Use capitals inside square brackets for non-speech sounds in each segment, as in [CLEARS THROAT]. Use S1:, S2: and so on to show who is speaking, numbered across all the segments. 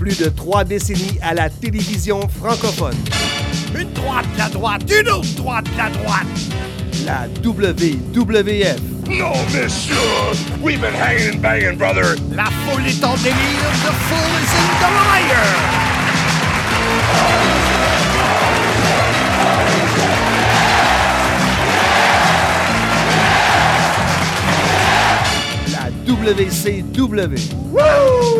S1: Plus de trois décennies à la télévision francophone.
S2: Une droite, la droite, une autre droite, la droite.
S1: La WWF.
S3: No, monsieur! We've been hanging and banging, brother!
S2: La foule est en délire, the fool is in the liar.
S1: La WCW.
S3: Order.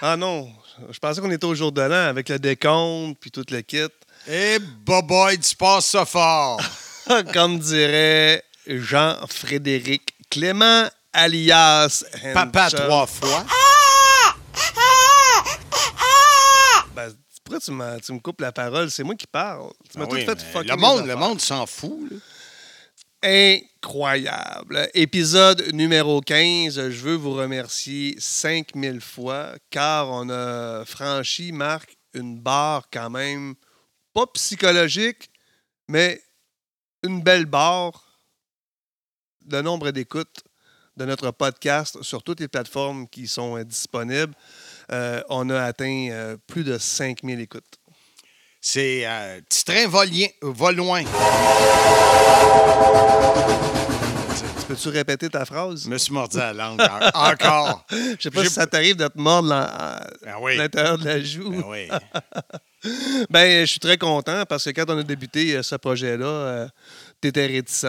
S4: Ah non, je pensais qu'on était au jour de l'an avec le décompte puis tout le kit.
S5: Eh, boboy, tu passes ça fort. [LAUGHS]
S4: Comme dirait Jean-Frédéric Clément, alias
S5: Papa trois fois.
S4: Ben, pourquoi tu, tu me coupes la parole? C'est moi qui parle. Tu m'as
S5: Ah
S4: tout
S5: oui,
S4: fait
S5: mais le
S4: mes
S5: monde, le
S4: affaires.
S5: monde s'en fout. là.
S4: Incroyable. Épisode numéro 15. Je veux vous remercier 5000 fois car on a franchi, Marc, une barre quand même pas psychologique, mais une belle barre de nombre d'écoutes de notre podcast sur toutes les plateformes qui sont disponibles. Euh, on a atteint euh, plus de 5000 écoutes.
S5: C'est euh, petit train va, va loin.
S4: Tu peux-tu répéter ta phrase?
S5: Je me suis mordu la langue. en- Encore.
S4: Je sais pas si ça t'arrive de te mordre à
S5: Ben oui.
S4: l'intérieur de la joue.
S5: Ben oui. [LAUGHS]
S4: Ben, je suis très content parce que quand on a débuté euh, ce projet-là, tu étais réticent,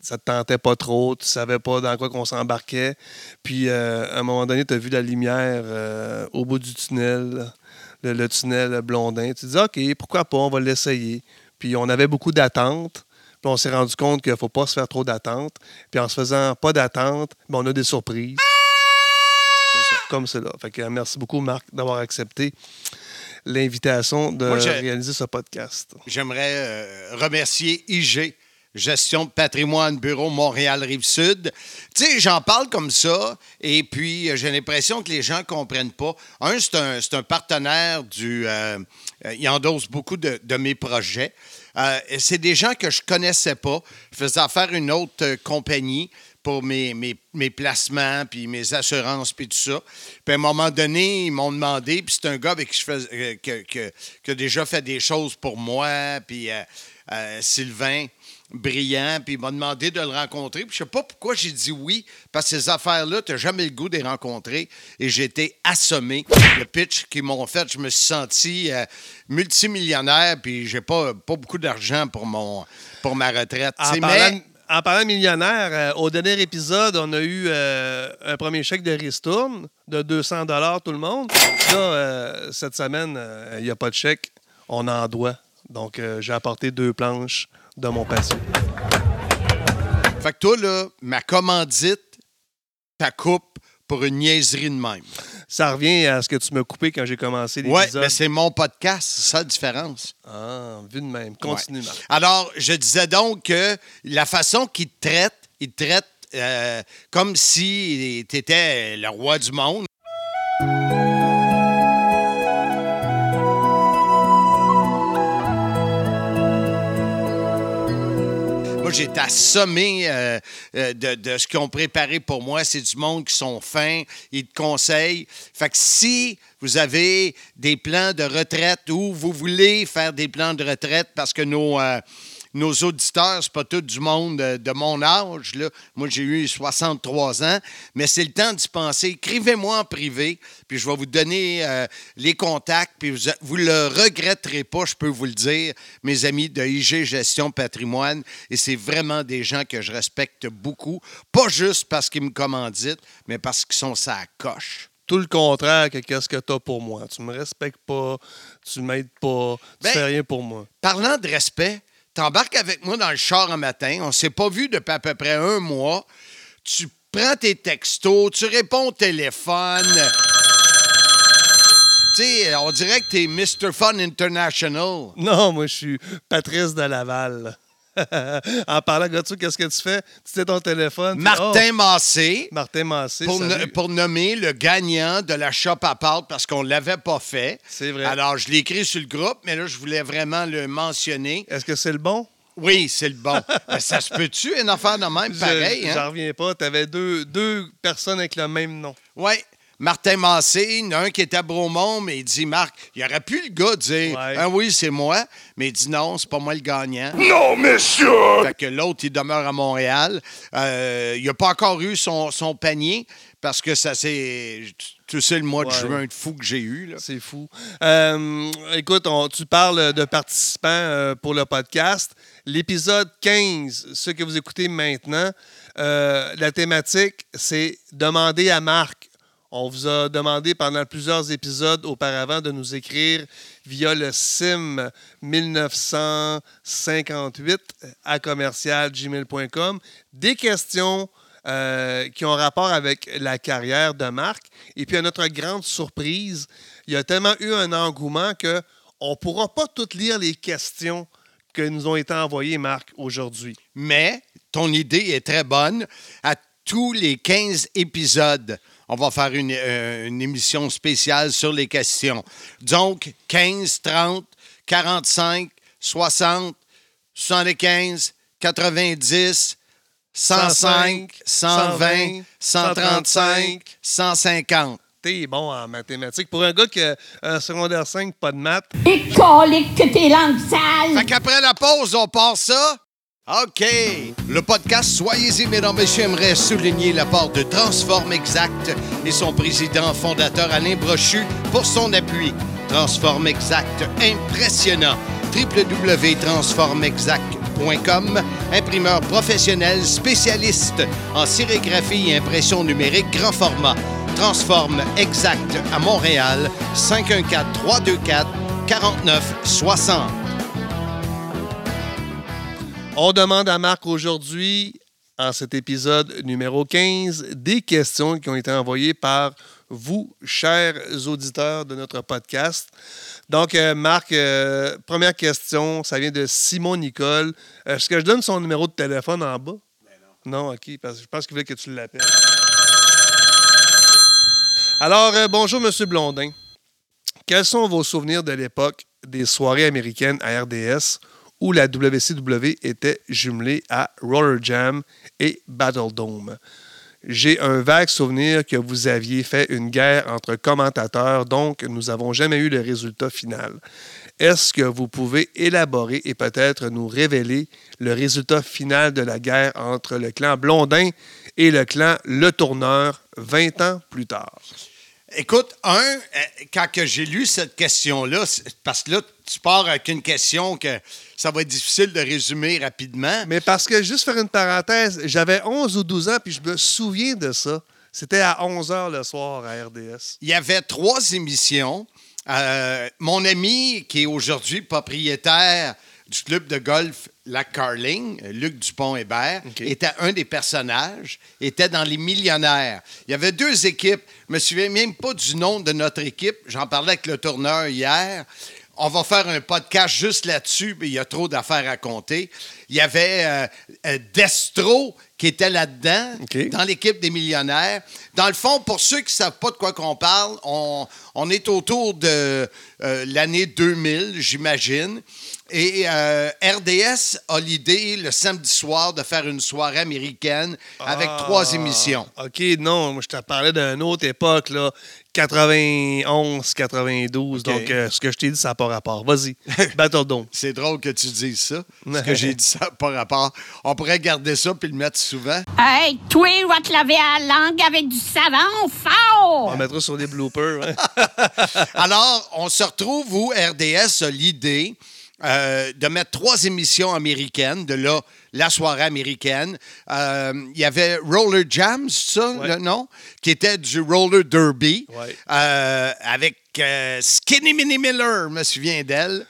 S4: ça te tentait pas trop, tu savais pas dans quoi qu'on s'embarquait. Puis, euh, à un moment donné, tu as vu la lumière euh, au bout du tunnel, le, le tunnel blondin. Tu dis, OK, pourquoi pas, on va l'essayer. Puis, on avait beaucoup d'attentes. Puis, on s'est rendu compte qu'il ne faut pas se faire trop d'attentes. Puis, en se faisant pas d'attentes, ben, on a des surprises. Comme cela. Fait que, euh, merci beaucoup, Marc, d'avoir accepté l'invitation de
S5: Moi,
S4: réaliser ce podcast.
S5: J'aimerais euh, remercier IG, Gestion de patrimoine, Bureau Montréal-Rive-Sud. Tu sais, j'en parle comme ça, et puis euh, j'ai l'impression que les gens ne comprennent pas. Un, c'est un, partenaire du... euh, euh, il endosse beaucoup de, mes projets. Et c'est des gens que je connaissais pas. Je faisais affaire à une autre compagnie pour mes, placements, puis mes assurances, puis tout ça. Puis à un moment donné, ils m'ont demandé, puis c'est un gars qui a déjà fait des choses pour moi, puis Sylvain, brillant, puis il m'a demandé de le rencontrer. Puis je sais pas pourquoi j'ai dit oui, parce que ces affaires-là, tu n'as jamais le goût de les rencontrer. Et j'ai été assommé. Le pitch qu'ils m'ont fait, je me suis senti euh, multimillionnaire, puis j'ai pas, pas beaucoup d'argent pour, mon, pour ma retraite.
S4: En parlant,
S5: mais-
S4: en parlant millionnaire, euh, au dernier épisode, on a eu euh, un premier chèque de ristourne de 200 tout le monde. Là, cette semaine, il n'y a pas de chèque. On en doit. Donc, j'ai apporté deux planches de mon patient.
S5: Fait que toi, là, ma commandite, ta coupe pour une niaiserie de même.
S4: Ça revient à ce que tu m'as coupé quand j'ai commencé
S5: Ouais,
S4: l'épisode.
S5: mais c'est mon podcast, c'est ça la différence.
S4: ah, vu de même. Continue,
S5: Ouais. Alors, je disais donc que la façon qu'il te traite, il te traite euh, comme si tu étais le roi du monde. Moi, été assommé euh, euh, de, de ce qu'ils ont préparé pour moi. C'est du monde qui sont fins, ils te conseillent. Fait que si vous avez des plans de retraite ou vous voulez faire des plans de retraite parce que nos, euh, nos auditeurs, c'est pas tout du monde de, de mon âge. Là. Moi, j'ai eu 63 ans, mais c'est le temps d'y penser. Écrivez-moi en privé, puis je vais vous donner euh, les contacts, puis vous, vous le regretterez pas, je peux vous le dire, mes amis de IG Gestion Patrimoine. Et c'est vraiment des gens que je respecte beaucoup, pas juste parce qu'ils me commanditent, mais parce qu'ils sont sa coche.
S4: Tout le contraire que qu'est-ce que tu as pour moi. Tu me respectes pas, tu m'aides pas, tu
S5: Ben,
S4: fais rien pour moi.
S5: Parlant de respect, T'embarques avec moi dans le char un matin. On s'est pas vu depuis à peu près un mois. Tu prends tes textos, tu réponds au téléphone. Tu sais, on dirait que t'es Mr. Fun International.
S4: Non, moi, je suis Patrice de Laval. [LAUGHS] en parlant de ça, qu'est-ce que tu fais? Tu sais ton téléphone. tu-
S5: Martin
S4: Oh,
S5: Massé.
S4: Martin Massé.
S5: Pour,
S4: salut.
S5: no- pour nommer le gagnant de la Shop à part parce qu'on ne l'avait pas fait.
S4: C'est vrai.
S5: Alors, je l'ai écrit sur le groupe, mais là, je voulais vraiment le mentionner.
S4: Est-ce que c'est le bon?
S5: Oui, c'est le bon. [LAUGHS] Ben, ça se peut-tu, une affaire de même, pareil?
S4: Je-
S5: Hein?
S4: J'en reviens pas. Tu avais deux, deux personnes avec le même nom.
S5: Oui. Martin Massé, il y en a un qui est à Bromont, mais il dit Marc, il aurait pu le gars dire
S4: Ouais.
S5: Ah oui, c'est moi, mais il dit non, c'est pas moi le gagnant.
S3: Non, monsieur!
S5: Fait que l'autre, il demeure à Montréal. Euh, il n'a pas encore eu son, son panier parce que ça c'est. Tu sais, le mois de
S4: Ouais.
S5: juin de fou que j'ai eu. Là.
S4: C'est fou. Euh, écoute, on- tu parles de participants euh, pour le podcast. L'épisode 15, ce que vous écoutez maintenant, euh, la thématique, c'est demander à Marc. On vous a demandé pendant plusieurs épisodes auparavant de nous écrire via le SIM 1958 à commercialgmail.com des questions euh, qui ont rapport avec la carrière de Marc. Et puis, à notre grande surprise, il y a tellement eu un engouement que on ne pourra pas toutes lire les questions que nous ont été envoyées, Marc, aujourd'hui.
S5: Mais ton idée est très bonne. À tous les 15 épisodes, on va faire une, euh, une émission spéciale sur les questions. Donc, 15, 30, 45, 60, 75, 90, 105, 120, 135, 150.
S4: T'es bon en mathématiques. Pour un gars qui a un secondaire 5, pas de maths,
S6: Et colique que tes langues sales!
S5: Fait qu'après la pause, on part ça? OK. Le podcast Soyez-y, mesdames, messieurs, aimerait souligner l'apport de Transform Exact et son président fondateur Alain Brochu pour son appui. Transform Exact, impressionnant. www.transformexact.com, imprimeur professionnel spécialiste en sérigraphie et impression numérique grand format. Transform Exact à Montréal, 514-324-4960.
S4: On demande à Marc aujourd'hui, en cet épisode numéro 15, des questions qui ont été envoyées par vous, chers auditeurs de notre podcast. Donc, euh, Marc, euh, première question, ça vient de Simon Nicole. Est-ce que je donne son numéro de téléphone en bas? non. OK, parce que je pense qu'il voulait que tu l'appelles. Alors, euh, bonjour, M. Blondin. Quels sont vos souvenirs de l'époque des soirées américaines à RDS où la WCW était jumelée à Roller Jam et Battle Dome? J'ai un vague souvenir que vous aviez fait une guerre entre commentateurs, donc nous n'avons jamais eu le résultat final. Est-ce que vous pouvez élaborer et peut-être nous révéler le résultat final de la guerre entre le clan Blondin et le clan Le Tourneur 20 ans plus tard?
S5: Écoute, un, euh, quand j'ai lu cette question-là, parce que là, tu pars avec une question que ça va être difficile de résumer rapidement.
S4: Mais parce que, juste faire une parenthèse, j'avais 11 ou 12 ans, puis je me souviens de ça. C'était à 11 h le soir à RDS.
S5: Il y avait trois émissions. Euh, mon ami, qui est aujourd'hui propriétaire du club de golf Lac Carling, Luc Dupont-Hébert, était un des personnages, était dans les millionnaires. Il y avait deux équipes. Je me souviens même pas du nom de notre équipe. J'en parlais avec le tourneur hier. On va faire un podcast juste là-dessus, mais il y a trop d'affaires à compter. Il y avait euh, euh, Destro qui était là-dedans, dans l'équipe des millionnaires. Dans le fond, pour ceux qui ne savent pas de quoi qu'on parle, on, on est autour de euh, l'année 2000, j'imagine. Et euh, RDS a l'idée, le samedi soir, de faire une soirée américaine avec
S4: Ah,
S5: trois émissions.
S4: OK, non, moi, je te parlais d'une autre époque, là, 91, 92. Donc, euh, ce que je t'ai dit, ça n'a pas rapport. Vas-y, [LAUGHS] Battle.
S5: C'est drôle que tu dises ça. Ce [LAUGHS] que j'ai dit, ça n'a pas rapport. On pourrait garder ça puis le mettre souvent.
S6: Hey, toi, va te laver à la langue avec du savon fort!
S4: On mettra sur des bloopers. hein. [LAUGHS]
S5: Alors, on se retrouve où RDS a l'idée euh, de mettre trois émissions américaines, de là, la soirée américaine. Euh, Il y avait Roller Jam, c'est ça,
S4: Ouais.
S5: le nom? Qui était du roller derby,
S4: Ouais.
S5: euh, avec Skinny Minnie Miller, je me souviens d'elle.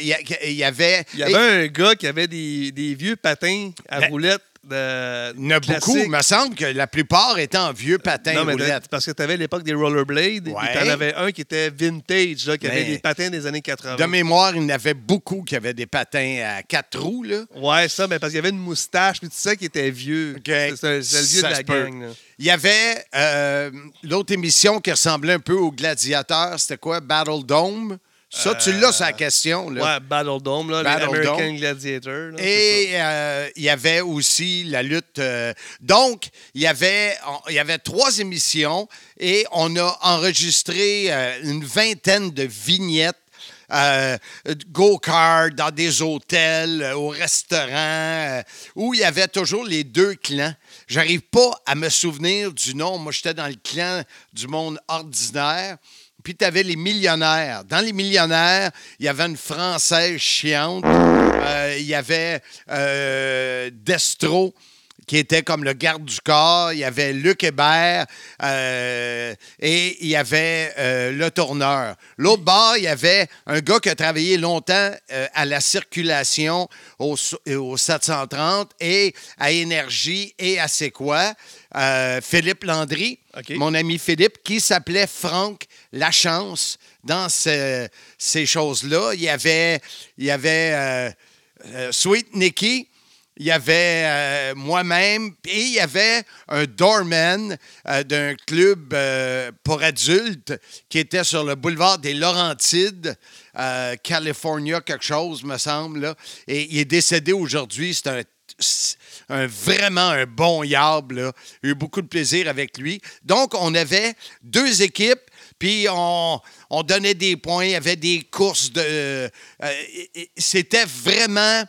S5: Il y, avait.
S4: Il y avait un gars qui avait des, des vieux patins à
S5: Ben,
S4: roulettes de.
S5: Il y en a beaucoup. Il me semble que la plupart étaient en vieux patins
S4: Non, mais t'as- parce que tu avais l'époque des rollerblades,
S5: Ouais.
S4: tu en avais un qui était vintage, là, qui avait des patins des années 80.
S5: De mémoire, il y en avait beaucoup qui avaient des patins à quatre roues. Là.
S4: Ouais, ça, mais parce qu'il y avait une moustache, puis tu sais qu'il était vieux.
S5: OK.
S4: C'est c'est- c'est le vieux
S5: Ça
S4: de la gang. là.
S5: Il y avait euh, l'autre émission qui ressemblait un peu au Gladiateur. C'était quoi? Battle Dome? Ça, tu l'as, c'est la question. Là.
S4: Ouais, Battle Dome, là,
S5: Battle
S4: les American
S5: Dome.
S4: Gladiator. là,
S5: Et euh, il y avait aussi la lutte. euh, donc, il y avait, on- il y avait trois émissions et on a enregistré euh, une vingtaine de vignettes. euh, de go-kart, dans des hôtels, euh, au restaurant, euh, où il y avait toujours les deux clans. J'arrive pas à me souvenir du nom. Moi, j'étais dans le clan du monde ordinaire. Puis tu avais les millionnaires. Dans les millionnaires, il y avait une Française chiante. Euh, il y avait euh, Destro, qui était comme le garde du corps. Il y avait Luc Hébert. euh, et il y avait euh, le tourneur. L'autre bord, il y avait un gars qui a travaillé longtemps euh, à la circulation au, au 730 et à Énergie et à C'est quoi? Philippe Landry, mon ami Philippe, qui s'appelait Franck Lachance dans ce- ces choses-là. Il y avait, euh, euh, Sweet Nicky, il y avait euh, moi-même, et il y avait un doorman d'un club pour adultes qui était sur le boulevard des Laurentides, California, quelque chose, me semble. Et il est décédé aujourd'hui. C'est un vraiment un bon yard. Là. J'ai eu beaucoup de plaisir avec lui. Donc, on avait deux équipes, puis on, on donnait des points, il y avait des courses de. euh, C'était vraiment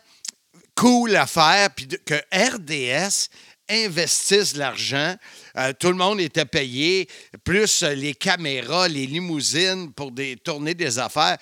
S5: cool à faire, puis que RDS investisse de l'argent. Euh, tout le monde était payé, plus les caméras, les limousines pour des, tourner des affaires.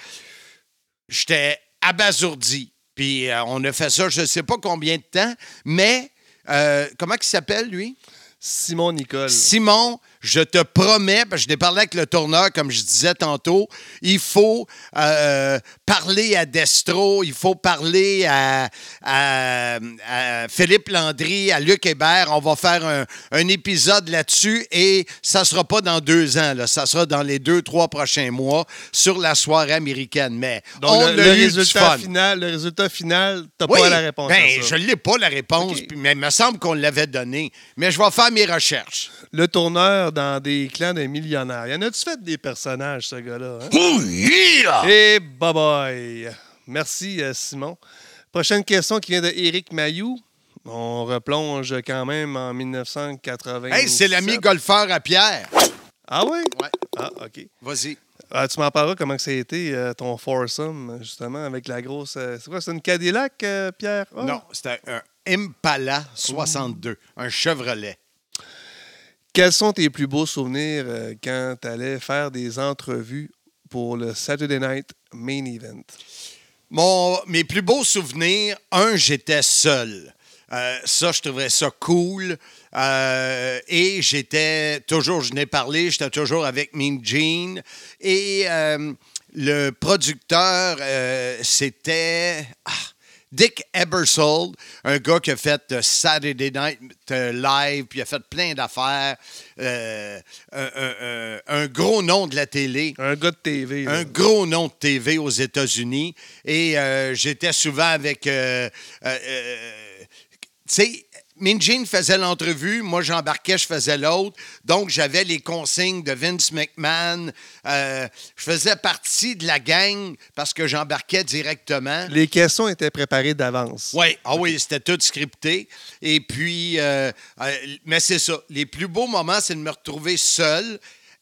S5: J'étais abasourdi. Puis euh, on a fait ça, je ne sais pas combien de temps, mais euh, comment il s'appelle, lui?
S4: Simon Nicole.
S5: Simon, je te promets, parce que je l'ai parlé avec le tourneur, comme je disais tantôt, il faut euh, parler à Destro, il faut parler à, à- à Philippe Landry, à Luc Hébert. On va faire un, un épisode là-dessus et ça sera pas dans deux ans, là, ça sera dans les deux, trois prochains mois sur la soirée américaine. Mais
S4: Donc,
S5: on
S4: le,
S5: a
S4: le
S5: eu du
S4: résultat
S5: fun.
S4: final, le résultat final, t'as
S5: Oui,
S4: pas la réponse
S5: ben,
S4: à
S5: je
S4: ça.
S5: l'ai pas, la réponse, mais il me semble qu'on l'avait donné. Mais je vais faire mes recherches.
S4: Le tourneur dans des clans de millionnaires. Y en a-tu fait des personnages, ce gars-là? hein?
S3: Oh yeah!
S4: Et bye bye. Merci, euh, Simon. Prochaine question qui vient de Éric Mayou. On replonge quand même en 1980.
S5: Hey, c'est l'ami golfeur à Pierre.
S4: Ah oui?
S5: Ouais.
S4: Ah, OK.
S5: Vas-y.
S4: Ah, tu m'en parleras comment que ça a été, euh, ton foursome, justement, avec la grosse... euh, c'est quoi, c'est une Cadillac, euh, Pierre? Ah.
S5: Non, c'était un Impala 62, un Chevrolet.
S4: Quels sont tes plus beaux souvenirs euh, quand tu allais faire des entrevues pour le Saturday Night Main Event?
S5: Mon, mes plus beaux souvenirs, un, j'étais seul. Euh, ça, je trouvais ça cool. Euh, et j'étais toujours, je n'ai parlé, j'étais toujours avec Mean Gene. Et le producteur, c'était ah, Dick Ebersol, un gars qui a fait euh, Saturday Night euh, Live, puis il a fait plein d'affaires. Euh, un, un- un- un gros nom de la télé
S4: Un gars de TV. là.
S5: un gros nom de TV aux États-Unis. Et euh, j'étais souvent avec. euh, tu sais, Minjin faisait l'entrevue, moi j'embarquais, je faisais l'autre. Donc j'avais les consignes de Vince McMahon. Euh, je faisais partie de la gang parce que j'embarquais directement.
S4: Les questions étaient préparées d'avance.
S5: Oui, ah oui, c'était tout scripté. Et puis, euh, euh, mais c'est ça. Les plus beaux moments, c'est de me retrouver seul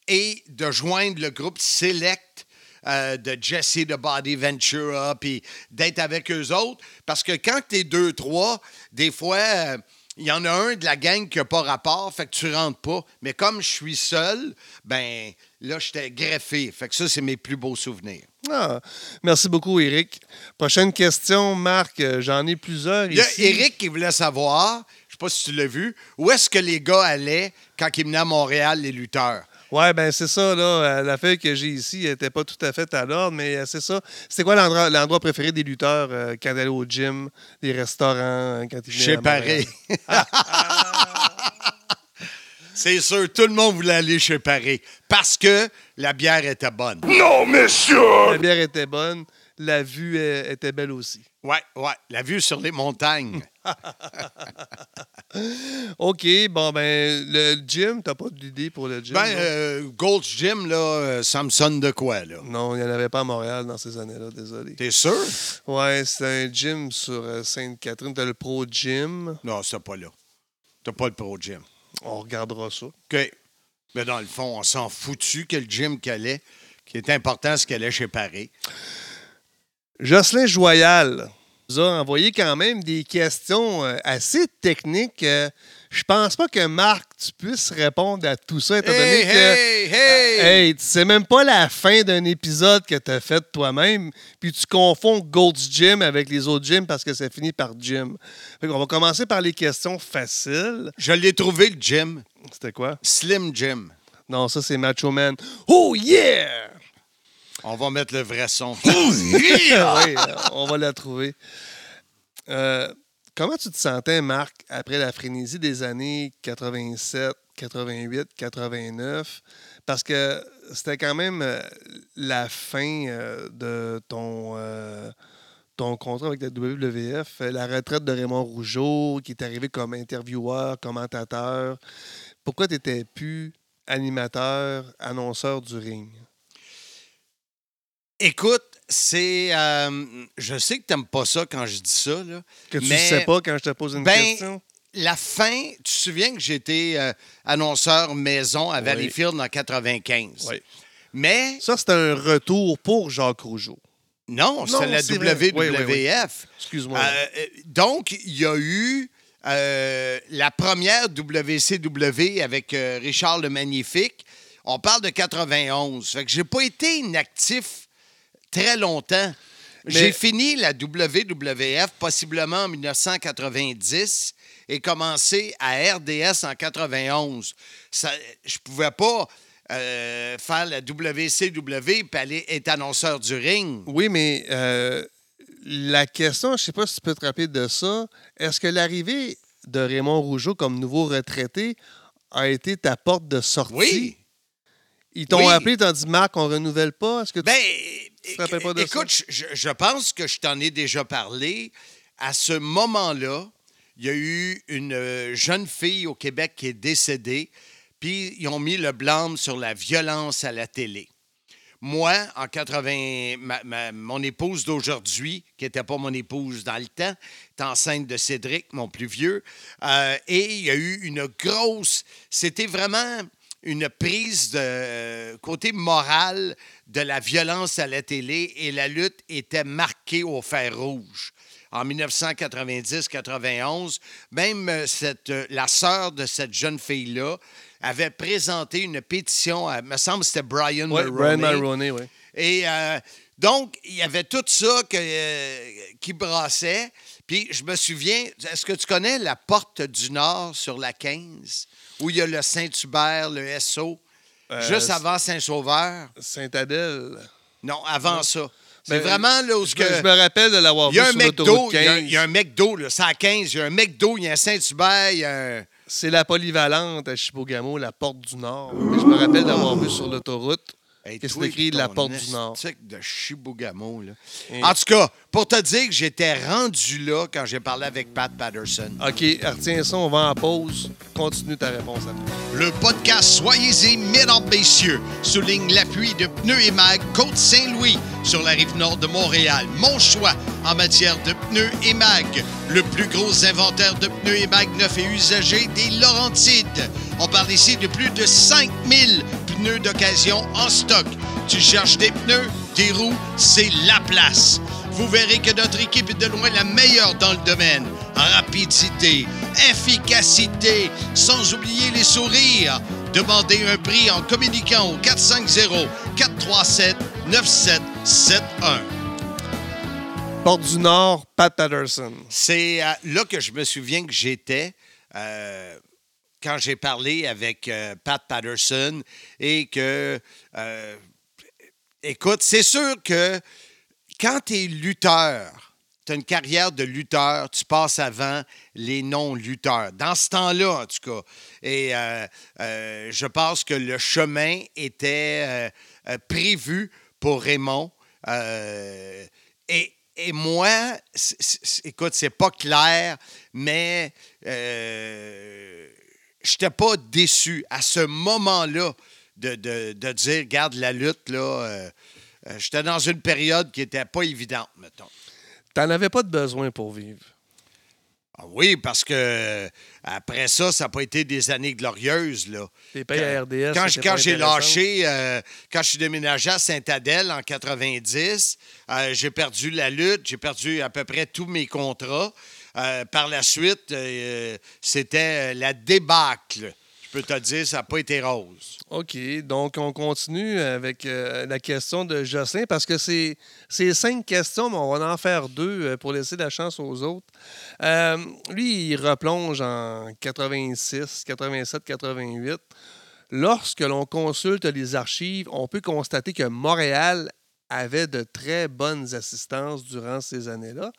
S5: et de joindre le groupe Select euh, de Jesse de Body Ventura, puis d'être avec eux autres. Parce que quand tu es deux, trois, des fois, euh, il y en a un de la gang qui n'a pas rapport, fait que tu rentres pas. Mais comme je suis seul, ben là, j'étais greffé. Fait que ça, c'est mes plus beaux souvenirs.
S4: Ah, merci beaucoup, Eric. Prochaine question, Marc. euh, J'en ai plusieurs
S5: Il y a
S4: ici.
S5: Eric qui voulait savoir, je sais pas si tu l'as vu, où est-ce que les gars allaient quand ils venaient à Montréal, les lutteurs?
S4: Ouais, ben c'est ça, là. euh, La feuille que j'ai ici n'était pas tout à fait à l'ordre, mais euh, c'est ça. C'était quoi l'endroit, l'endroit préféré des lutteurs euh, quand ils allaient au gym, des restaurants, quand ils
S5: Chez
S4: Montréal?
S5: Paré. [LAUGHS] C'est sûr, tout le monde voulait aller chez Paré parce que la bière était bonne.
S3: Non, monsieur!
S4: La bière était bonne, la vue était belle aussi.
S5: Ouais, ouais. La vue sur les montagnes. [LAUGHS]
S4: OK, bon, ben, le gym, t'as pas d'idée pour le gym?
S5: Ben, euh, Gold's Gym, là, euh, ça me sonne de quoi, là?
S4: Non, il n'y en avait pas à Montréal dans ces années-là, désolé.
S5: T'es sûr?
S4: Ouais, c'est un gym sur euh, Sainte-Catherine. T'as le Pro Gym.
S5: Non, c'est pas là. T'as pas le Pro Gym.
S4: On regardera ça.
S5: OK. Mais dans le fond, on s'en foutu quel gym qu'elle est. Ce qui est important, c'est qu'elle est chez Paré.
S4: Jocelyn Joyal nous a envoyé quand même des questions euh, assez techniques. Euh, je pense pas que Marc, tu puisses répondre à tout ça, étant donné
S5: Hey,
S4: que.
S5: hey, hey!
S4: Hey, tu sais même pas la fin d'un épisode que tu as fait toi-même, puis tu confonds Gold's Gym avec les autres gyms parce que ça finit par gym. Fait qu'on va commencer par les questions faciles.
S5: Je l'ai trouvé, le gym.
S4: C'était quoi?
S5: Slim Gym.
S4: Non, ça c'est Macho Man. Oh yeah!
S5: On va mettre le vrai son. [LAUGHS]
S4: oui, euh, on va la trouver. Euh, comment tu te sentais, Marc, après la frénésie des années 87, 88, 89? Parce que c'était quand même euh, la fin euh, de ton, euh, ton contrat avec la WWF, la retraite de Raymond Rougeau, qui est arrivé comme intervieweur, commentateur. Pourquoi tu n'étais plus animateur, annonceur du ring?
S5: Écoute, c'est. euh, je sais que t'aimes pas ça quand je dis ça, là.
S4: Que tu ne sais pas quand je te pose une
S5: ben,
S4: question?
S5: La fin, tu te souviens que j'étais euh, annonceur maison à Valleyfield en 95.
S4: Oui.
S5: Mais
S4: Ça, c'est un retour pour Jacques Rougeau.
S5: non,
S4: Non,
S5: c'est la. WWF.
S4: Oui, oui, oui. Excuse-moi.
S5: Euh, donc, il y a eu la première WCW avec Richard le Magnifique. On parle de 91. Fait que j'ai pas été inactif très longtemps. J'ai fini la WWF possiblement en 1990 et commencé à RDS en 91. Ça, je pouvais pas euh, faire la WCW et aller être annonceur du ring.
S4: Oui, mais euh, la question, je ne sais pas si tu peux te rappeler de ça. Est-ce que l'arrivée de Raymond Rougeau comme nouveau retraité a été ta porte de sortie?
S5: Oui.
S4: Ils t'ont
S5: Oui.
S4: appelé, ils t'ont dit, Marc, on renouvelle pas. Est-ce que tu-
S5: Ben,
S4: te rappelles pas de
S5: écoute, je, je pense que je t'en ai déjà parlé. À ce moment-là, il y a eu une euh, jeune fille au Québec qui est décédée, puis ils ont mis le blâme sur la violence à la télé. Moi, en 80, ma- ma- mon épouse d'aujourd'hui, qui n'était pas mon épouse dans le temps, est enceinte de Cédric, mon plus vieux, euh, et il y a eu une grosse. C'était vraiment une prise de euh, côté moral de la violence à la télé et la lutte était marquée au fer rouge. En 1990-91, même euh, cette, euh, la sœur de cette jeune fille-là avait présenté une pétition, à, me semble que c'était Brian
S4: Ouais. Brian Mulroney, oui.
S5: Et euh, donc, il y avait tout ça que, euh, qui brassait. Puis je me souviens, est-ce que tu connais la porte du Nord sur la 15, où il y a le Saint-Hubert, le SO,
S4: Euh,
S5: juste avant Saint-Sauveur?
S4: Saint-Adèle.
S5: Non, avant ça. C'est
S4: Ben,
S5: vraiment là où
S4: Je,
S5: que-
S4: me- je me rappelle de l'avoir vu
S5: y
S4: sur l'autoroute
S5: il y a,
S4: 15.
S5: il y a un McDo, là, c'est à 15, il y a un McDo, il y a un Saint-Hubert, il y a un...
S4: C'est la polyvalente à Chibougamau, la porte du Nord. Mais je me rappelle d'avoir vu sur l'autoroute
S5: Hey,
S4: que c'est
S5: toi,
S4: écrit la porte du Nord?
S5: de Chibougamau, là.
S4: Et-
S5: En tout cas, pour te dire que j'étais rendu là quand j'ai parlé avec Pat Patterson.
S4: OK, retiens ça, on va en pause. Continue ta réponse à toi.
S5: Le podcast Soyez-y, mesdames, messieurs, souligne l'appui de Pneus et Mag Côte-Saint-Louis sur la rive nord de Montréal. Mon choix en matière de pneus et mag. Le plus gros inventaire de pneus et mag neufs et usagés des Laurentides. On parle ici de plus de 5000 pneus d'occasion en stock. Tu cherches des pneus, des roues, c'est la place. Vous verrez que notre équipe est de loin la meilleure dans le domaine. Rapidité, efficacité, sans oublier les sourires. Demandez un prix en communiquant au 450-437-9771.
S4: Porte du Nord, Pat Patterson.
S5: C'est euh, là que je me souviens que j'étais euh, quand j'ai parlé avec euh, Pat Patterson et que, euh, écoute, c'est sûr que quand tu es lutteur, tu as une carrière de lutteur, tu passes avant les non-lutteurs. Dans ce temps-là, en tout cas. Et euh, je pense que le chemin était prévu pour Raymond. Et, et moi, écoute, c'est pas clair, mais je n'étais pas déçu à ce moment-là de, de- de dire, regarde la lutte, là. euh, euh, J'étais dans une période qui n'était pas évidente, mettons.
S4: T'en avais pas de besoin pour vivre?
S5: Ah oui, parce que euh, après ça, ça n'a pas été des années glorieuses, là.
S4: T'es payé à RDS.
S5: Quand, quand j'ai lâché, euh, quand je suis déménagé à Saint-Adèle en 90, euh, j'ai perdu la lutte, j'ai perdu à peu près tous mes contrats. Euh, par la suite, euh, c'était la débâcle. Je peux te dire, ça n'a pas été rose.
S4: OK. Donc, on continue avec euh, la question de Jocelyn parce que c'est cinq questions, mais on va en faire deux euh, pour laisser la chance aux autres. Euh, lui, il replonge en 86, 87, 88. Lorsque l'on consulte les archives, on peut constater que Montréal avait de très bonnes assistances durant ces années-là.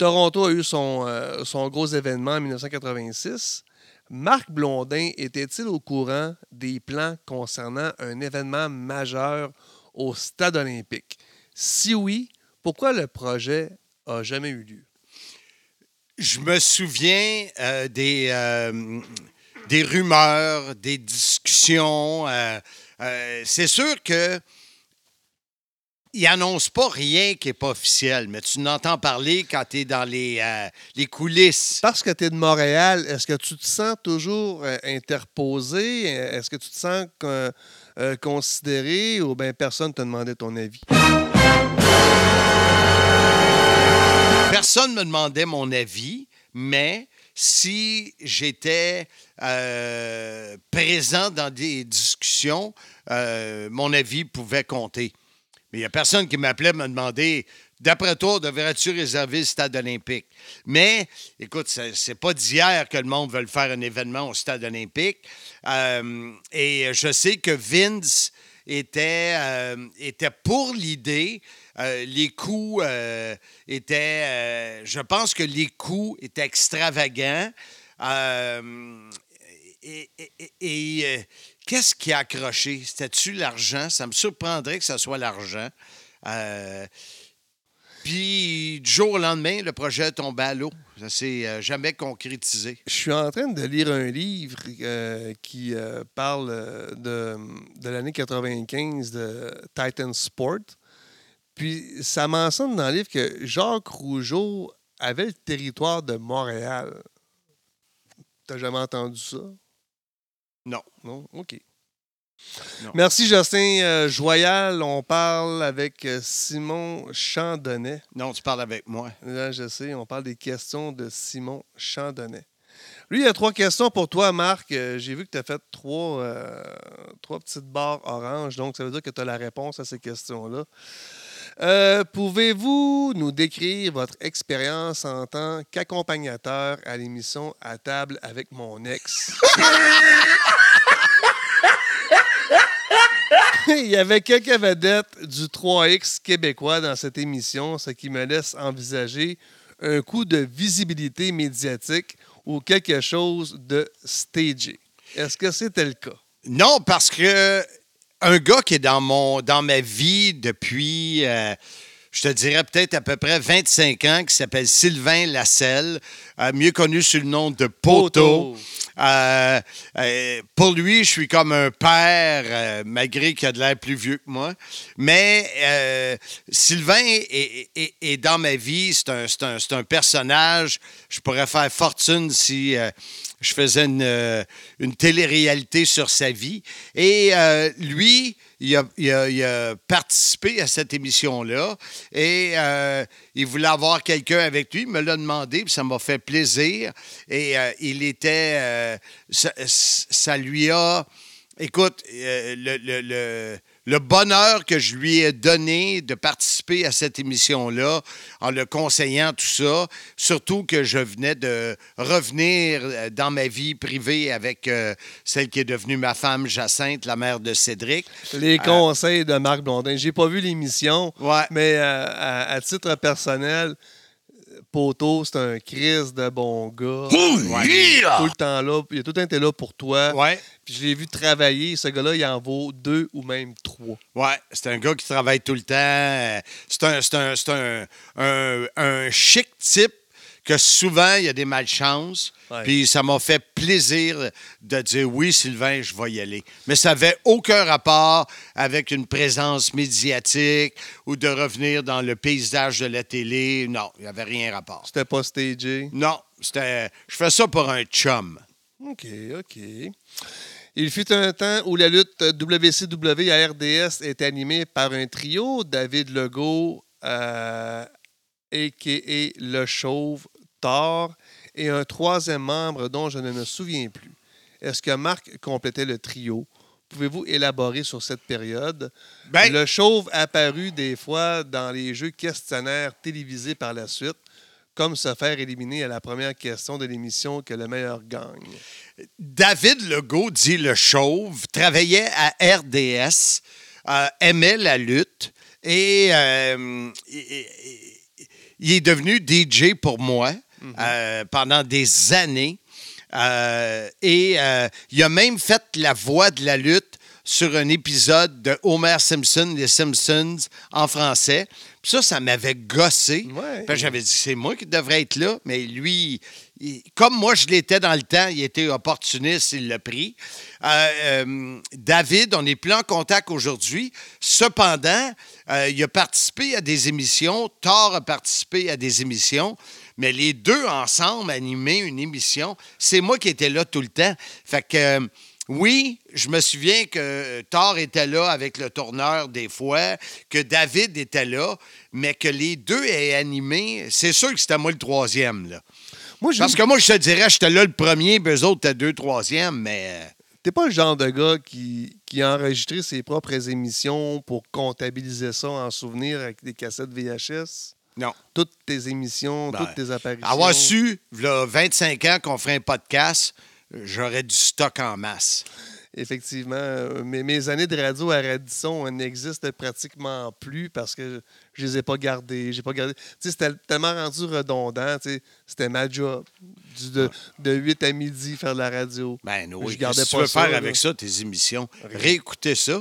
S4: Toronto a eu son, euh, gros événement en 1986. Marc Blondin était-il au courant des plans concernant un événement majeur au Stade olympique? Si oui, pourquoi le projet a jamais eu lieu?
S5: Je me souviens euh, des, euh, des rumeurs, des discussions. c'est sûr que il annonce pas rien qui n'est pas officiel, mais tu n'entends parler quand tu es dans les, euh, les coulisses.
S4: Parce que tu es de Montréal, est-ce que tu te sens toujours euh, interposé? Est-ce que tu te sens euh, euh, considéré ou bien personne t'a demandé ton avis?
S5: Personne ne me demandait mon avis, mais si j'étais euh, présent dans des discussions, euh, mon avis pouvait compter. Mais il n'y a personne qui m'appelait me demander D'après toi, devrais-tu réserver le stade olympique? Mais, écoute, c'est pas d'hier que le monde veut faire un événement au stade olympique. Euh, et je sais que Vince était, euh, était pour l'idée. Euh, les coûts étaient. je pense que les coûts étaient extravagants. Et et- et- qu'est-ce qui a accroché? C'était-tu l'argent? Ça me surprendrait que ce soit l'argent. Euh, puis, du jour au lendemain, le projet tombé à l'eau. Ça s'est euh, jamais concrétisé.
S4: Je suis en train de lire un livre euh, qui parle de, de l'année 95 de Titan Sport. Puis ça mentionne dans le livre que Jacques Rougeau avait le territoire de Montréal. T'as jamais entendu ça?
S5: Non.
S4: Non? OK.
S5: Non.
S4: Merci, Justin euh, Joyal. On parle avec euh, Simon Chandonnet.
S5: Non, tu parles avec moi.
S4: Là, je sais, on parle des questions de Simon Chandonnet. Lui, il y a trois questions pour toi, Marc. Euh, J'ai vu que tu as fait trois, euh, trois petites barres oranges, donc ça veut dire que tu as la réponse à ces questions-là. Euh, Pouvez-vous nous décrire votre expérience en tant qu'accompagnateur à l'émission À table avec mon ex? [LAUGHS] Il y avait quelques vedettes du 3X québécois dans cette émission, ce qui me laisse envisager un coup de visibilité médiatique ou quelque chose de stagé. Est-ce que c'était le cas?
S5: Non, parce que un gars qui est dans, mon, dans ma vie depuis, euh, je te dirais peut-être à peu près 25 ans, qui s'appelle Sylvain Lasselle, euh, mieux connu sous le nom de Poto. Euh, euh, pour lui, je suis comme un père, malgré qu'il a de l'air plus vieux que moi. Mais Sylvain est, est- est dans ma vie. C'est un, personnage. Je pourrais faire fortune si je faisais une, euh, une télé-réalité sur sa vie. Et euh, lui, il a, participé à cette émission-là et euh, il voulait avoir quelqu'un avec lui. Il me l'a demandé, puis ça m'a fait plaisir. Et il était. ça, lui a. Écoute, le- le- le bonheur que je lui ai donné de participer à cette émission-là en le conseillant tout ça, surtout que je venais de revenir euh, dans ma vie privée avec euh, celle qui est devenue ma femme, Jacinthe, la mère de Cédric.
S4: Les conseils de Marc Blondin. J'ai pas vu l'émission,
S5: Ouais.
S4: mais euh, à, à titre personnel, Poto, c'est un Chris de bon gars. Il est tout le temps là. Il a tout le temps été là pour toi.
S5: Ouais.
S4: Puis je l'ai vu travailler. Ce gars-là, il en vaut deux ou même trois.
S5: Ouais, c'est un gars qui travaille tout le temps. C'est un, c'est un, c'est un, un- un chic type que souvent, il y a des malchances.
S4: Ouais.
S5: Puis ça m'a fait plaisir de dire oui, Sylvain, je vais y aller. Mais ça n'avait aucun rapport avec une présence médiatique ou de revenir dans le paysage de la télé. Non, il n'y avait rien rapport.
S4: C'était pas stagé?
S5: Non, c'était. Je fais ça pour un chum.
S4: OK, OK. Il fut un temps où la lutte WCW à RDS était animée par un trio, David Legault, euh, a.k.a. Le Chauve, Thor, et un troisième membre dont je ne me souviens plus. Est-ce que Marc complétait le trio? Pouvez-vous élaborer sur cette période?
S5: Ben-
S4: le Chauve apparu des fois dans les jeux questionnaires télévisés par la suite, comme se faire éliminer à la première question de l'émission que le meilleur gagne.
S5: David Legault, dit le chauve, travaillait à RDS, euh, aimait la lutte et euh, il est devenu DJ pour moi euh, pendant des années. Euh, et euh, il a même fait la voix de la lutte sur un épisode de Homer Simpson, les Simpsons, en français. Puis ça, ça m'avait gossé.
S4: Ouais.
S5: Puis j'avais dit, c'est moi qui devrais être là. Mais lui, il- comme moi, je l'étais dans le temps, il était opportuniste, il l'a pris. Euh, euh, David, on n'est plus en contact aujourd'hui. Cependant, euh, il a participé à des émissions. Thor a participé à des émissions. Mais les deux ensemble animaient une émission. C'est moi qui étais là tout le temps. Fait que. euh, oui, je me souviens que Thor était là avec le tourneur des fois, que David était là, mais que les deux aient animé, c'est sûr que c'était moi le troisième. Là.
S4: Moi, je
S5: Parce que moi, je te dirais, j'étais là le premier, puis eux autres deux troisième, mais... euh,
S4: T'es pas le genre de gars qui, qui a enregistré ses propres émissions pour comptabiliser ça en souvenir avec des cassettes VHS?
S5: Non.
S4: Toutes tes émissions,
S5: Ben,
S4: toutes tes apparitions.
S5: Avoir su, il 25 ans qu'on ferait un podcast, j'aurais du stock en masse.
S4: Effectivement. euh, mes années de radio à Radisson n'existent pratiquement plus parce que je les ai pas gardées. J'ai pas gardé. C'était tellement rendu redondant. C'était ma job. Du- de, de 8 à midi, faire de la radio.
S5: Ben oui,
S4: Je gardais pas
S5: tu veux
S4: ça,
S5: faire
S4: là.
S5: avec ça, tes émissions? Réécouter ça?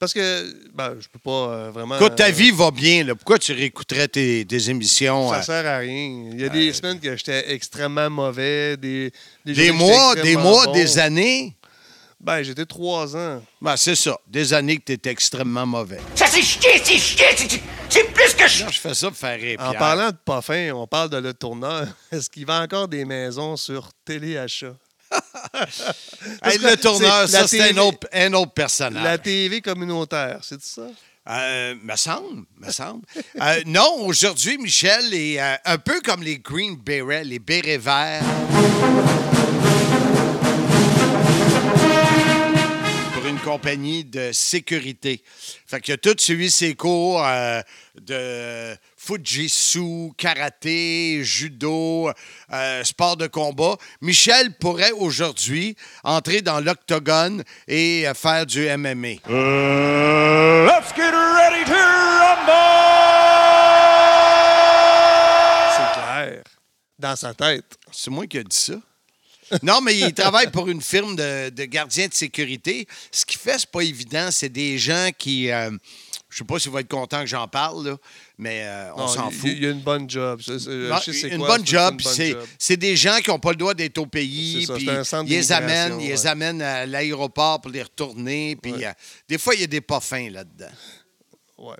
S4: Parce que ben, je peux pas euh, vraiment.
S5: Écoute, ta
S4: euh,
S5: vie va bien, là. Pourquoi tu réécouterais tes, tes émissions?
S4: Ça
S5: euh,
S4: sert à rien. Il y a des semaines que j'étais extrêmement mauvais, des,
S5: Des mois, des mois,
S4: bon.
S5: des années?
S4: Ben, j'étais trois ans.
S5: Ben, c'est ça. Des années que tu étais extrêmement mauvais.
S3: Ça c'est chier, c'est chier, c'est- c'est plus que chier.
S5: Je fais ça pour faire rire.
S4: En parlant de pas fin, on parle de le tourneur. [LAUGHS] Est-ce qu'il vend encore des maisons sur téléachat?
S5: Hey, le tourneur, ça, c'est un autre, un autre personnage.
S4: La TV communautaire, c'est ça?
S5: Euh, me semble, me semble. Euh, non, aujourd'hui, Michel est euh, un peu comme les Green Berets, les bérets verts. Pour une compagnie de sécurité. Fait qu'il a tout suivi ses cours euh, de Fujitsu, karaté, judo, euh, sport de combat. Michel pourrait aujourd'hui entrer dans l'octogone et euh, faire du MMA.
S3: let's get ready to
S4: C'est clair. Dans sa tête.
S5: C'est moi qui ai dit ça. Non, mais il travaille pour une firme de, de gardiens de sécurité. Ce qu'il fait, c'est pas évident. C'est des gens qui. euh, je sais pas si vous être content que j'en parle, là, mais euh, on s'en fout.
S4: Il y a une bonne job. C'est-
S5: une bonne job, c'est, des gens qui n'ont pas le droit d'être au pays,
S4: ça,
S5: puis ils les amènent,
S4: d'immigration,
S5: ils les
S4: ouais.
S5: amènent à l'aéroport pour les retourner, puis
S4: Ouais.
S5: euh, des fois, il y a des pas fins là-dedans.
S4: Ouais.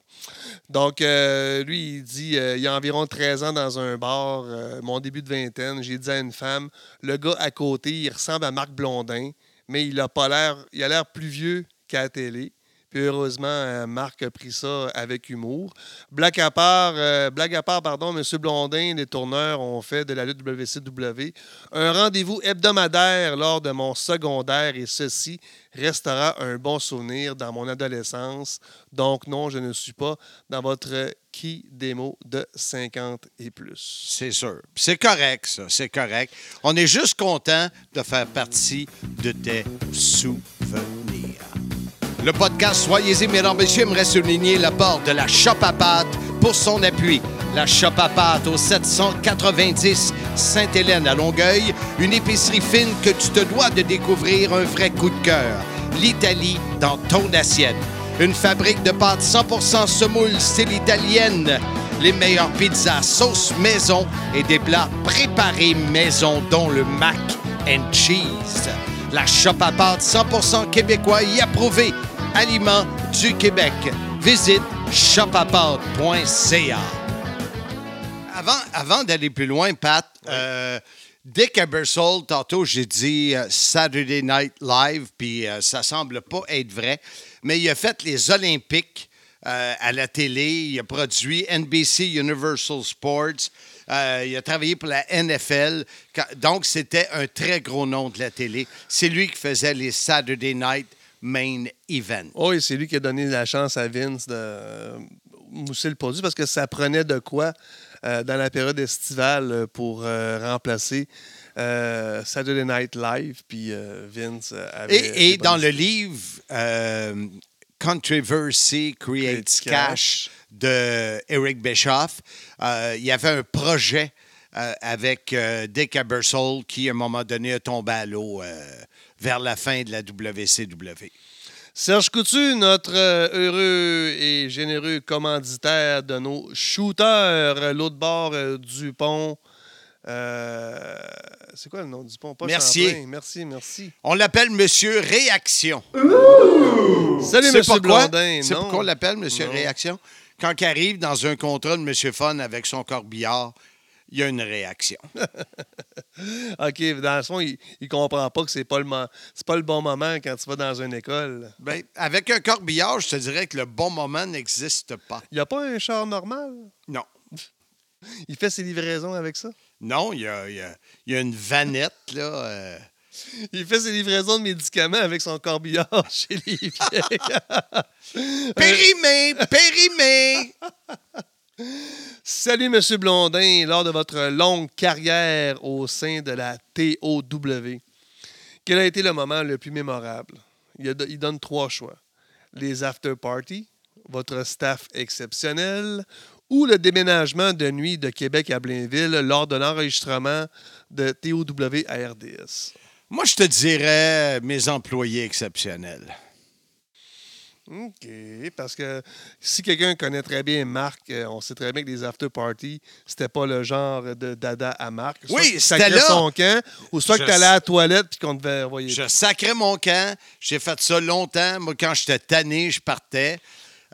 S4: Donc, euh, lui, il dit euh, il y a environ 13 ans dans un bar, euh, mon début de vingtaine, j'ai dit à une femme le gars à côté, il ressemble à Marc Blondin, mais il a pas l'air, il a l'air plus vieux qu'à la télé. Puis heureusement, euh, Marc a pris ça avec humour. Blague à part, euh, blague à part pardon, M. Blondin, les tourneurs ont fait de la lutte WCW un rendez-vous hebdomadaire lors de mon secondaire et ceci restera un bon souvenir dans mon adolescence. Donc non, je ne suis pas dans votre qui démo de 50 et plus.
S5: C'est sûr. C'est correct, ça. C'est correct. On est juste content de faire partie de tes souvenirs. Le podcast Soyez-y, mesdames, messieurs, aimerait souligner l'apport de la Shop à pâte pour son appui. La Shop à pâte au 790 Sainte-Hélène à Longueuil, une épicerie fine que tu te dois de découvrir un vrai coup de cœur. L'Italie dans ton assiette. Une fabrique de pâtes 100% semoule style italienne. Les meilleures pizzas sauce maison et des plats préparés maison, dont le mac and cheese. La shop à pâtes 100% québécois y approuvé. Aliments du Québec. Visite shopapâtes.ca. Avant, avant d'aller plus loin, Pat, euh, Dick Ebersol, tantôt j'ai dit euh, Saturday Night Live, puis euh, ça semble pas être vrai, mais il a fait les Olympiques euh, à la télé, il a produit NBC Universal Sports, il a travaillé pour la NFL, donc c'était un très gros nom de la télé. C'est lui qui faisait les Saturday Night Main Event.
S4: Oh, et c'est lui qui a donné la chance à Vince de euh, mousser le produit parce que ça prenait de quoi euh, dans la période estivale euh, pour euh, remplacer euh, Saturday Night Live. Puis Vince avait.
S5: Et, dans le livre Controversy Creates Cash de Eric Bischoff, il y avait un projet euh, avec euh, Dick Ebersol qui, à un moment donné, a tombé à l'eau euh, vers la fin de la WCW.
S4: Serge Coutu, notre euh, heureux et généreux commanditaire de nos shooters, euh, l'autre bord euh, du pont. Euh, c'est quoi le nom du pont? Pas. Champlain. Merci, merci.
S5: On l'appelle Monsieur Réaction.
S4: Salut,
S5: C'est
S4: M.
S5: pourquoi?
S4: Blondin.
S5: C'est pourquoi on l'appelle Monsieur
S4: Non.
S5: Réaction? Quand il arrive dans un contrat de Monsieur Fun avec son corbillard, il y a une réaction. [LAUGHS]
S4: OK, dans le fond, il, il comprend pas que c'est pas le pas le bon moment quand tu vas dans une école.
S5: Ben, avec un corbillard, je te dirais que le bon moment n'existe pas.
S4: Il n'y a pas un char normal?
S5: Non.
S4: Il fait ses livraisons avec ça?
S5: Non, il y a, y a une vanette, là. euh,
S4: Il fait ses livraisons de médicaments avec son corbillard [LAUGHS] chez les vieilles.
S5: Périmé! Périmé! [LAUGHS]
S4: Salut, M. Blondin. Lors de votre longue carrière au sein de la TOW, quel a été le moment le plus mémorable? Il donne trois choix. Les after-parties, votre staff exceptionnel ou le déménagement de nuit de Québec à Blainville lors de l'enregistrement de TOW à RDS.
S5: Moi, je te dirais mes employés exceptionnels.
S4: OK, parce que si quelqu'un connaît très bien Marc, euh, on sait très bien que les after-parties, c'était pas le genre de dada à Marc. Soit
S5: Oui, c'était là.
S4: son camp, ou soit
S5: Je
S4: que tu allais à la toilette puis qu'on devait envoyer.
S5: Je sacrais mon camp. J'ai fait ça longtemps. Moi, quand j'étais tanné, je partais.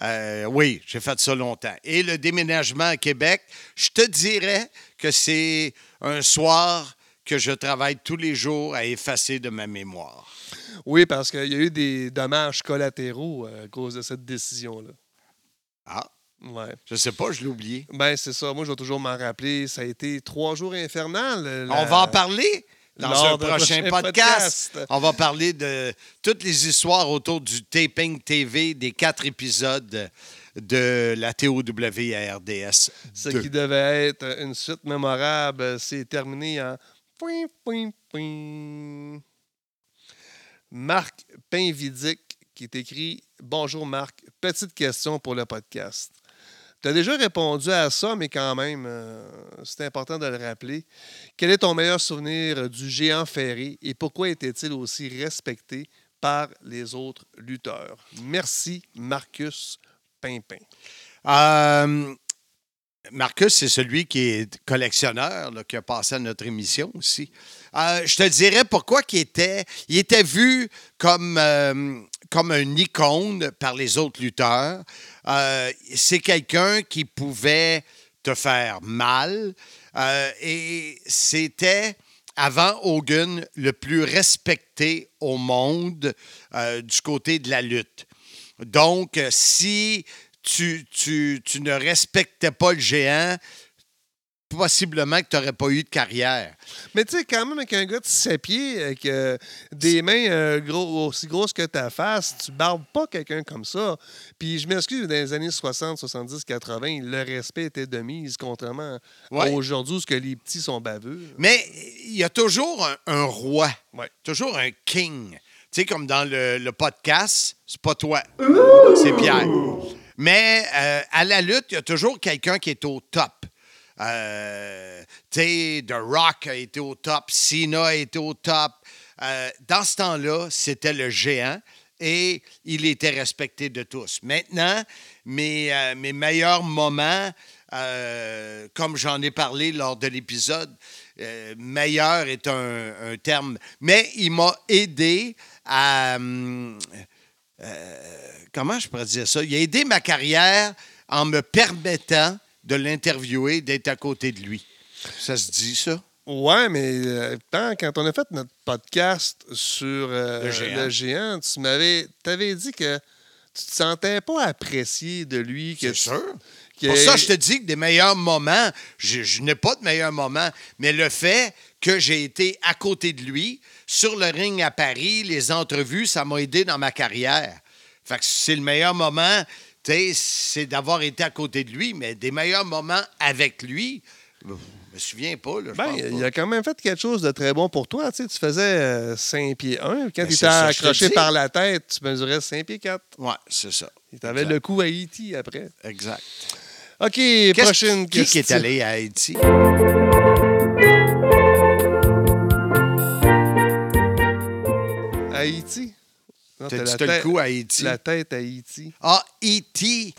S5: Euh, oui, j'ai fait ça longtemps. Et le déménagement à Québec, je te dirais que c'est un soir que je travaille tous les jours à effacer de ma mémoire.
S4: Oui, parce qu'il y a eu des dommages collatéraux euh, à cause de cette décision-là.
S5: Ah,
S4: Ouais.
S5: je sais pas, je l'ai oublié.
S4: Ben, c'est ça. Moi, je vais toujours m'en rappeler. Ça a été trois jours infernal. euh,
S5: On va en parler dans
S4: lors
S5: un prochain
S4: prochain
S5: podcast.
S4: podcast.
S5: On va parler de toutes les histoires autour du taping TV des quatre épisodes de la TOW à RDS.
S4: Ce
S5: 2.
S4: qui devait être une suite mémorable, euh, c'est terminé en. Marc Pinvidic qui est écrit Bonjour Marc, petite question pour le podcast. Tu as déjà répondu à ça, mais quand même, euh, c'est important de le rappeler. Quel est ton meilleur souvenir du géant ferré et pourquoi était-il aussi respecté par les autres lutteurs? Merci, Marcus Pimpin.
S5: Euh, Marcus, c'est celui qui est collectionneur, qui a passé à notre émission aussi. Euh, je te dirais pourquoi il était, il était vu comme, euh, comme une icône par les autres lutteurs. Euh, c'est quelqu'un qui pouvait te faire mal euh, et c'était avant Hogan le plus respecté au monde du côté de la lutte. Donc, si tu, tu, tu ne respectais pas le géant, possiblement que tu n'aurais pas eu de carrière.
S4: Mais tu sais, quand même, avec un gars de 7 pieds, avec euh, des mains euh, gros, aussi grosses que ta face, tu barbes pas quelqu'un comme ça. Puis je m'excuse, dans les années 60, 70, 80, le respect était de mise, contrairement
S5: Ouais.
S4: à aujourd'hui, où ce que les petits sont baveux.
S5: Mais il y a toujours un, un roi,
S4: Ouais.
S5: toujours un king. Tu sais, comme dans le, le podcast, c'est pas toi, c'est Pierre. Mais euh, à la lutte, il y a toujours quelqu'un qui est au top. Euh, The Rock a été au top, Cena a été au top. Euh, dans ce temps-là, c'était le géant et il était respecté de tous. Maintenant, mes, euh, mes meilleurs moments, comme j'en ai parlé lors de l'épisode, meilleur est un, un terme, mais il m'a aidé à... comment je pourrais dire ça? Il a aidé ma carrière en me permettant de l'interviewer, d'être à côté de lui. Ça se dit, ça?
S4: Ouais, mais euh, quand, on a fait notre podcast sur euh,
S5: Le géant.
S4: le géant, tu m'avais avais dit que tu te sentais pas apprécié de lui. que
S5: C'est sûr.
S4: que-
S5: Pour ça, je te dis que des meilleurs moments, je, je n'ai pas de meilleurs moments, mais le fait que j'ai été à côté de lui, sur le ring à Paris, les entrevues, ça m'a aidé dans ma carrière. Fait que c'est le meilleur moment, tu sais, c'est d'avoir été à côté de lui, mais des meilleurs moments avec lui, je me souviens pas, là,
S4: Ben, il a quand même fait quelque chose de très bon pour toi. Tu, sais, tu faisais 5 pieds 1. Quand
S5: Ben, je te
S4: accroché par la tête, tu mesurais 5 pieds 4.
S5: Ouais, c'est ça.
S4: Avais
S5: Exact.
S4: le coup à E.T. après.
S5: Exact.
S4: OK, prochaine
S5: qui, qui
S4: question.
S5: est allé à Haïti?
S4: Haïti? T'as
S5: t'as le coup à Haïti?
S4: La tête à Haïti.
S5: Ah, E.T.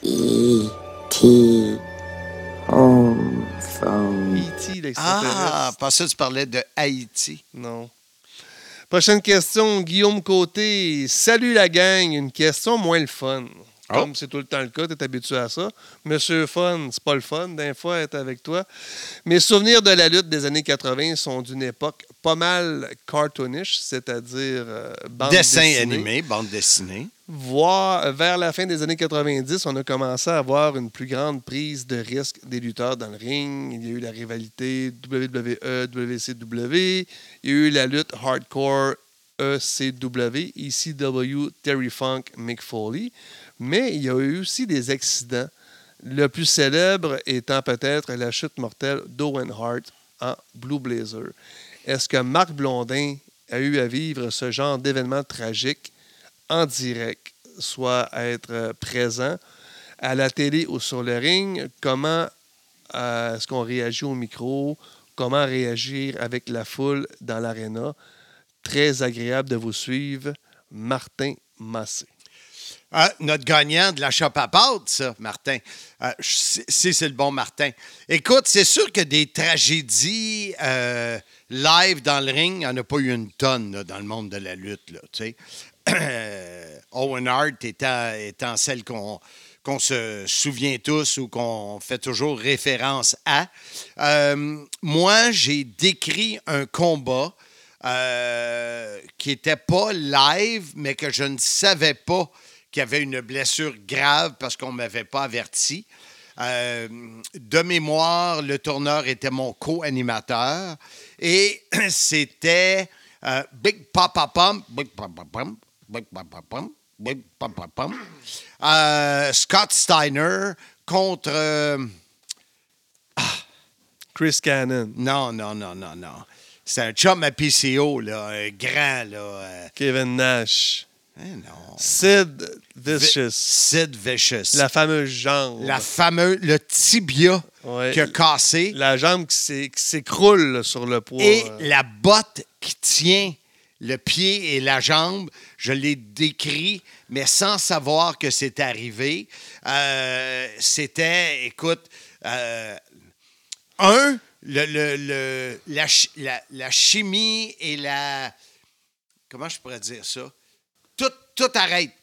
S4: L'extraterrestre.
S5: Ah, pas ça, tu parlais de Haïti.
S4: Non. Prochaine question, Guillaume Côté. Salut la gang, une question moins le fun.
S5: Oh.
S4: Comme c'est tout le temps le cas, tu es habitué à ça. Monsieur Fun, c'est pas le fun, d'un fois, être avec toi. Mes souvenirs de la lutte des années 80 sont d'une époque pas mal cartoonish, c'est-à-dire euh, bande
S5: Dessin
S4: dessinée.
S5: animé, bande dessinée.
S4: Voir, vers la fin des années 90, on a commencé à avoir une plus grande prise de risque des lutteurs dans le ring. Il y a eu la rivalité WWE, WCW. Il y a eu la lutte hardcore ECW, ECW, Terry Funk, Mick Foley. Mais il y a eu aussi des accidents. Le plus célèbre étant peut-être la chute mortelle d'Owen Hart en Blue Blazer. Est-ce que Marc Blondin a eu à vivre ce genre d'événement tragique en direct, soit être euh, présent à la télé ou sur le ring, comment euh, est-ce qu'on réagit au micro, comment réagir avec la foule dans l'aréna? Très agréable de vous suivre, Martin Massé.
S5: Ah, notre gagnant de la shop à pâtes, ça, Martin. Ah, si c'est le bon Martin. Écoute, c'est sûr que des tragédies euh, live dans le ring, il n'y en a pas eu une tonne dans le monde de la lutte. Là, [CLEARS THROAT] Owen Hart étant, celle qu'on qu'on se souvient tous ou qu'on fait toujours référence à. Euh, moi, j'ai décrit un combat euh, qui n'était pas live, mais que je ne savais pas qu'il y avait une blessure grave parce qu'on ne m'avait pas averti. Euh, de mémoire, le tourneur était mon co-animateur et [CLEARS THROAT] c'était euh, Big Papa Pump, Big Papa Pump, Big Papa Pump, Big Papa Pump, euh, Scott Steiner contre. euh,
S4: Chris Cannon,
S5: non, non, non, non, non. C'est un chum à PCO, là, un grand, là.
S4: Kevin Nash. Sid
S5: Vi-
S4: Vicious,
S5: Sid Vicious.
S4: la fameuse jambe.
S5: La fameuse, le tibia
S4: Ouais.
S5: qui a cassé
S4: La jambe qui s'é- qui s'écroule sur le poids.
S5: et la botte qui tient le pied et la jambe. Je l'ai décrit, mais sans savoir que c'est arrivé. Euh, C'était, écoute, euh, un, le, le- le- la- la chimie et la. Comment je pourrais dire ça? Tout, arrête.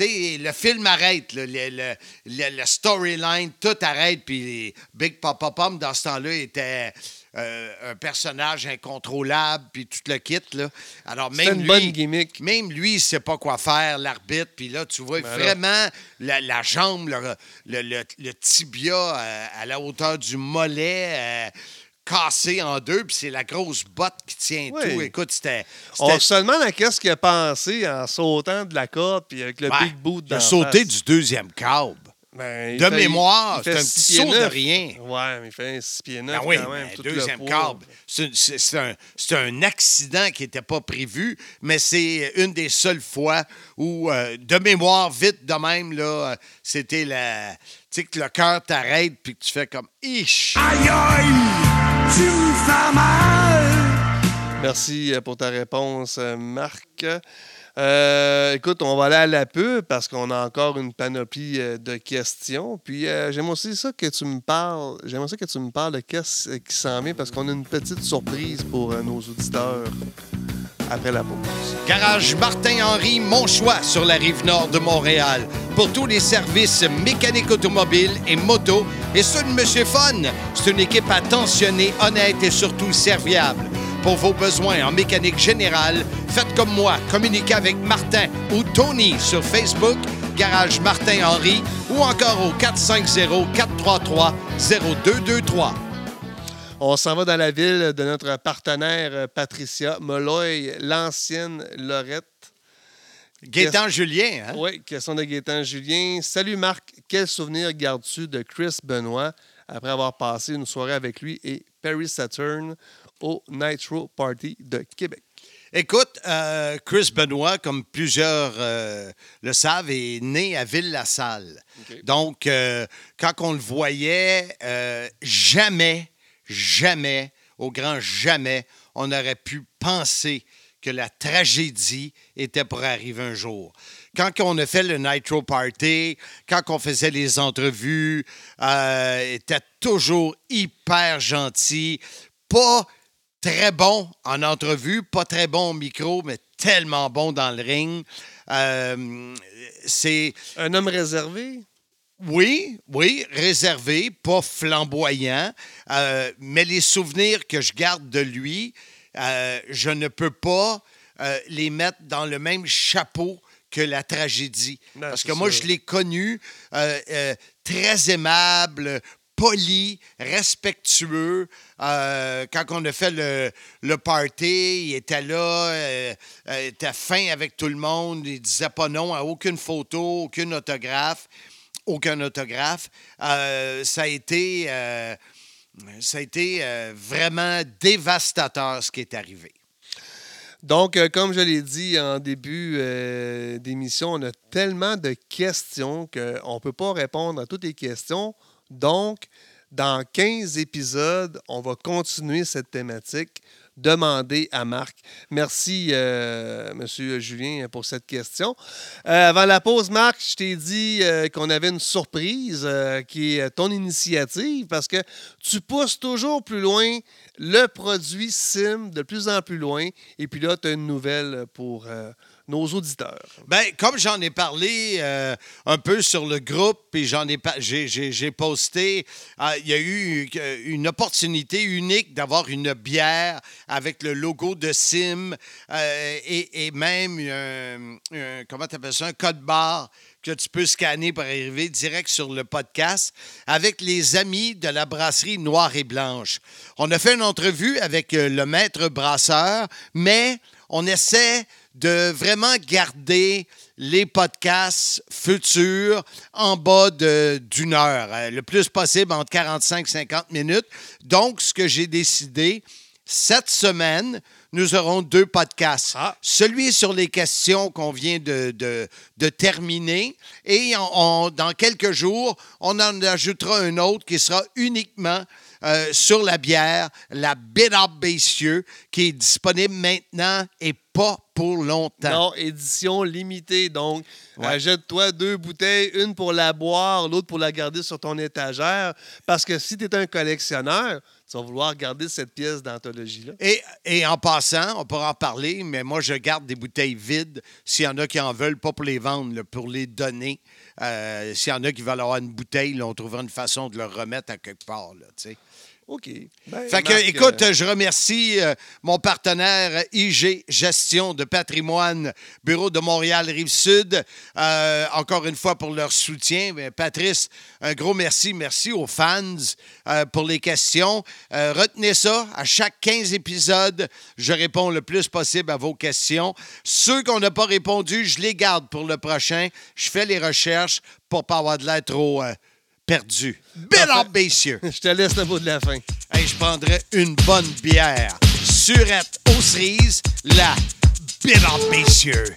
S5: Le film arrête, le, le- le- le storyline, tout arrête. Puis Big Papa Pom, dans ce temps-là, était euh, un personnage incontrôlable, puis tout le kit. Là. Alors, même
S4: une
S5: lui,
S4: bonne gimmick.
S5: Même lui, il sait pas quoi faire, l'arbitre. Puis là, tu vois
S4: Ben là.
S5: vraiment la, la jambe, le, le- le- le tibia euh, à la hauteur du mollet. euh, cassé en deux, puis c'est la grosse botte qui tient
S4: Oui.
S5: tout. Écoute, c'était.
S4: On se demande à qu'est-ce qu'il a pensé en sautant de la corde puis avec le big boot
S5: il
S4: dans
S5: a
S4: la
S5: sauté
S4: face.
S5: du deuxième câble.
S4: Ben, il
S5: De
S4: fait-
S5: mémoire,
S4: il
S5: c'est un petit saut de rien.
S4: Ouais, mais il fait un 6 pieds 9
S5: Ben oui,
S4: quand même. tout le
S5: deuxième câble. C'est un, accident qui n'était pas prévu, mais c'est une des seules fois où, euh, de mémoire, vite de même, là, c'était la. Tu sais, que le cœur t'arrête puis que tu fais comme Ish!
S3: Aïe aïe,
S4: Merci euh, pour ta réponse, euh, Marc. Euh, écoute, on va aller à la pub parce qu'on a encore une panoplie de questions. Puis j'aime aussi ça que tu me parles. J'aimerais ça que tu me de qu'est-ce qui s'en vient parce qu'on a une petite surprise pour nos auditeurs
S5: Garage Martin-Henry, mon choix sur la rive nord de Montréal. Pour tous les services mécaniques automobiles et moto. Et ceux de Monsieur Fun, c'est une équipe attentionnée, honnête et surtout serviable. Pour vos besoins en mécanique générale, faites comme moi, communiquez avec Martin ou Tony sur Facebook, Garage Martin-Henry ou encore au 450-433-0223.
S4: On s'en va dans la ville de notre partenaire euh, Patricia Molloy, l'ancienne Lorette.
S5: Gaétan Julien, hein?
S4: Oui, question de Gaétan Julien. Salut Marc, quel souvenir gardes-tu de Chris Benoit après avoir passé une soirée avec lui et Perry Saturn au Nitro Party de Québec?
S5: Écoute, euh, Chris Benoit, comme plusieurs euh, le savent, est né à Ville-la-Salle. Donc, euh, quand on le voyait, jamais, jamais, au grand jamais, on aurait pu penser que la tragédie était pour arriver un jour. Quand on a fait le Nitro Party, quand on faisait les entrevues, euh, était toujours hyper gentil, pas très bon en entrevue, pas très bon au micro, mais tellement bon dans le ring. Euh, c'est
S4: Un homme réservé?
S5: Oui, oui, réservé, pas flamboyant, euh, mais les souvenirs que je garde de lui, euh, je ne peux pas euh, les mettre dans le même chapeau que la tragédie.
S4: Non,
S5: Parce que moi,
S4: ça.
S5: je l'ai connu très aimable, poli, respectueux. Euh, quand on a fait le, le party, il était là, euh, euh, il était fin avec tout le monde, il disait pas non à aucune photo, aucun autographe aucun autographe. Euh, ça a été, euh, ça a été euh, vraiment dévastateur ce qui est arrivé.
S4: Donc, comme je l'ai dit en début d'émission, on a tellement de questions qu'on ne peut pas répondre à toutes les questions. Donc, dans 15 épisodes, on va continuer cette thématique. Demander à Marc. Merci, euh, Monsieur Julien, pour cette question. Euh, avant la pause, Marc, je t'ai dit euh, qu'on avait une surprise qui est ton initiative parce que tu pousses toujours plus loin le produit SIM de plus en plus loin. Et puis là, tu as une nouvelle pour nos auditeurs.
S5: Ben, comme j'en ai parlé euh, un peu sur le groupe, puis j'en ai, j'ai, j'ai- posté, euh, il y a eu euh, une opportunité unique d'avoir une bière avec le logo de Sim et, et même un, un- comment tu ça, un code barre que tu peux scanner pour arriver direct sur le podcast avec les amis de la brasserie Noire et Blanche. On a fait une entrevue avec le maître brasseur, mais on essaie de vraiment garder les podcasts futurs en bas de- d'une heure, euh, le plus possible entre 45 et 50 minutes. Donc, ce que j'ai décidé, cette semaine, nous aurons deux podcasts.
S4: Ah.
S5: Celui sur les questions qu'on vient de, de- de terminer et on- on- dans quelques jours, on en ajoutera un autre qui sera uniquement euh, sur la bière, la Up Bessieux, qui est disponible maintenant et pas pour longtemps.
S4: Non, édition limitée. Donc,
S5: Ouais.
S4: achète-toi deux bouteilles, une pour la boire, l'autre pour la garder sur ton étagère. Parce que si tu es un collectionneur, tu vas vouloir garder cette pièce d'anthologie-là.
S5: Et, et en passant, on pourra en parler, mais moi, je garde des bouteilles vides s'il y en a qui en veulent, pas pour les vendre, là, pour les donner. Euh, s'il y en a qui veulent avoir une bouteille, là, on trouvera une façon de le remettre à quelque part. Là, tu sais.
S4: OK. Ben,
S5: Fait que,
S4: Marc,
S5: écoute,
S4: euh,
S5: je remercie euh, mon partenaire IG Gestion de patrimoine, Bureau de Montréal Rive-Sud, euh, encore une fois pour leur soutien. Mais Patrice, un gros merci. Merci aux fans euh, pour les questions. Retenez ça, à chaque 15 épisodes, je réponds le plus possible à vos questions. Ceux qu'on n'a pas répondu, je les garde pour le prochain. Je fais les recherches pour pas avoir de l'air trop perdu.
S4: Parfait.
S5: ambitieux. [LAUGHS]
S4: je te laisse le mot de la fin.
S5: Hey, je prendrais une bonne bière. Surette aux cerises, la bière messieurs.